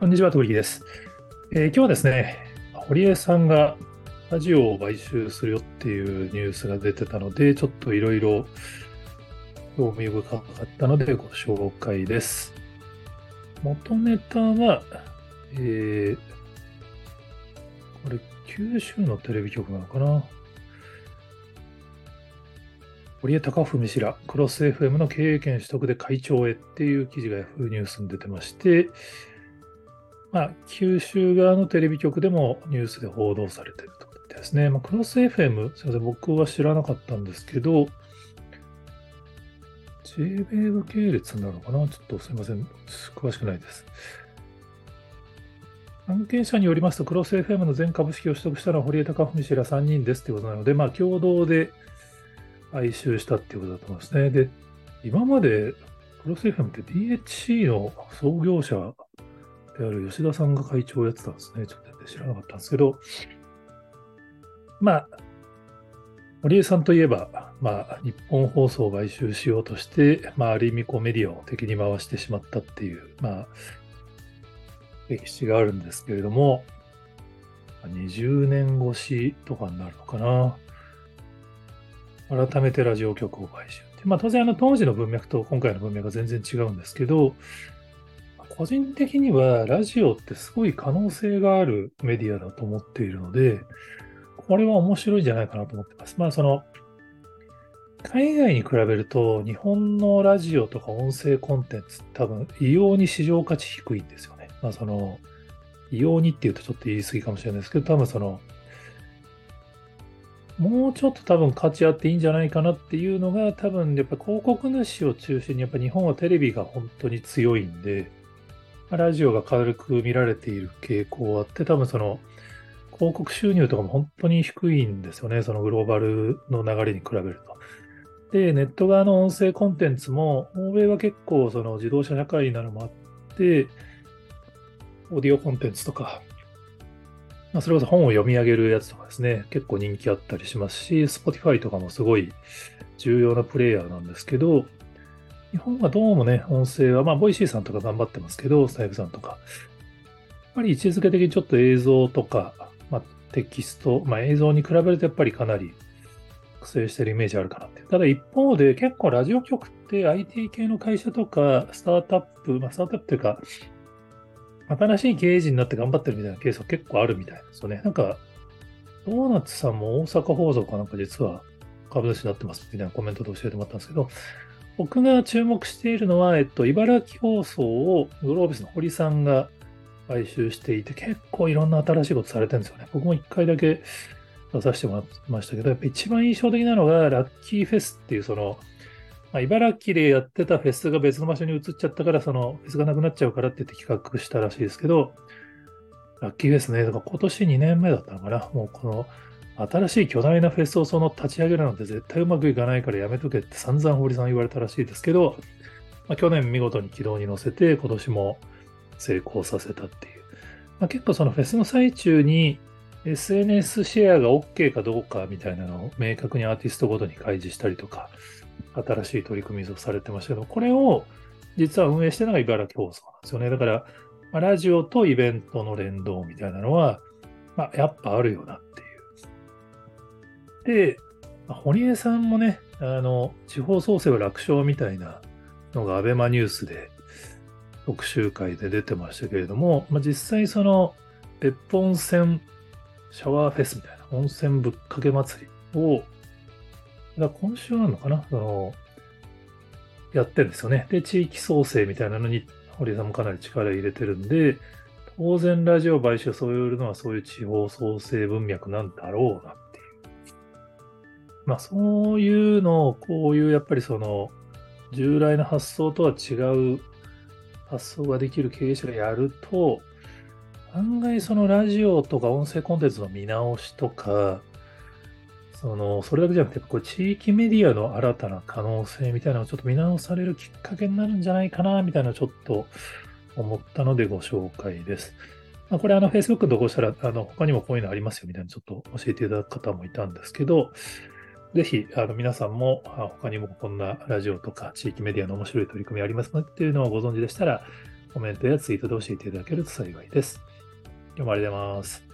こんにちは、鳥木です、えー今日はですね、堀江さんがラジオを買収するよっていうニュースが出てたので、ちょっといろいろ興味深かったのでご紹介です。元ネタは、えーこれ、九州のテレビ局なのかな？堀江貴文氏ら、クロス FM の経営権取得で会長へっていう記事が Yahoo ニュースに出てまして、まあ、九州側のテレビ局でもニュースで報道されているとですね。まあ、クロス FM、すみません、僕は知らなかったんですけど、JWAVE 系列なのかな？ちょっとすみません、詳しくないです。関係者によりますと、クロス FM の全株式を取得したのは堀江貴文氏ら3人ですということなので、まあ、共同で買収したっていうことだと思いますね。で、今までクロス FM って DHC の創業者である吉田さんが会長をやってたんですね。ちょっと知らなかったんですけど、まあ、堀江さんといえば、まあ、日本放送を買収しようとして、まあ、ある意味メディアを敵に回してしまったっていう、まあ、歴史があるんですけれども、20年越しとかになるのかな。改めてラジオ局を買収って。まあ、当然、あの、当時の文脈と今回の文脈は全然違うんですけど、個人的にはラジオってすごい可能性があるメディアだと思っているので、これは面白いんじゃないかなと思ってます。まあその、海外に比べると日本のラジオとか音声コンテンツ多分異様に市場価値低いんですよね。まあその、異様にっていうとちょっと言い過ぎかもしれないですけど、多分その、もうちょっと多分価値あっていいんじゃないかなっていうのが多分やっぱ広告主を中心にやっぱ日本はテレビが本当に強いんで、ラジオが軽く見られている傾向があって、多分その広告収入とかも本当に低いんですよね、そのグローバルの流れに比べると。で、ネット側の音声コンテンツも、欧米は結構その自動車社会なのもあって、オーディオコンテンツとか、まあ、それこそ本を読み上げるやつとかですね、結構人気あったりしますし、Spotify とかもすごい重要なプレイヤーなんですけど、日本はどうもね、音声は、まあ、 Voicy さんとか頑張ってますけど、スタエフさんとか。やっぱり位置づけ的にちょっと映像とか、まあ、テキスト、まあ、映像に比べるとやっぱりかなり苦戦してるイメージあるかなって。ただ一方で結構ラジオ局って IT 系の会社とか、スタートアップ、まあ、スタートアップっていうか、新しい経営陣になって頑張ってるみたいなケースは結構あるみたいですよね。なんか、ドーナツさんも大阪放送かなんか実は株主になってますみたいなコメントで教えてもらったんですけど、僕が注目しているのは、えっと、茨城放送をグロービスの堀さんが買収していて、結構いろんな新しいことされてるんですよね。僕も一回だけ出させてもらいましたけど、やっぱ一番印象的なのが、ラッキーフェスっていう、その、まあ、茨城でやってたフェスが別の場所に移っちゃったから、そのフェスがなくなっちゃうからって言って企画したらしいですけど、ラッキーフェスね、だか今年2年目だったのかな。もうこの、新しい巨大なフェスをその立ち上げるなんて絶対うまくいかないからやめとけって散々堀さん言われたらしいですけど、まあ、去年見事に軌道に乗せて今年も成功させたっていう。まあ、結構そのフェスの最中に SNS シェアが OK かどうかみたいなのを明確にアーティストごとに開示したりとか、新しい取り組みをされてましたけど、これを実は運営してるのが茨城放送なんですよね。だから、ま、ラジオとイベントの連動みたいなのは、まあ、やっぱあるよなっ。で、堀江さんもね、あの、地方創生は楽勝みたいなのがアベマニュースで特集会で出てましたけれども、まあ、実際その別府温泉シャワーフェスみたいな温泉ぶっかけ祭りを、今週なのかな？その、やってるんですよね。で、地域創生みたいなのに堀江さんもかなり力入れてるんで、当然ラジオ買収そういうのはそういう地方創生文脈なんだろうなっ。まあそういうのをこういうやっぱりその従来の発想とは違う発想ができる経営者がやると案外そのラジオとか音声コンテンツの見直しとかそのそれだけじゃなくてこう地域メディアの新たな可能性みたいなのをちょっと見直されるきっかけになるんじゃないかなみたいなちょっと思ったのでご紹介です。まあ、これあの Facebook のとこしたらあの他にもこういうのありますよみたいなちょっと教えていただく方もいたんですけど、ぜひ、あの、皆さんも、他にもこんなラジオとか地域メディアの面白い取り組みありますのでっていうのをご存知でしたら、コメントやツイートで教えていただけると幸いです。今日もありがとうございます。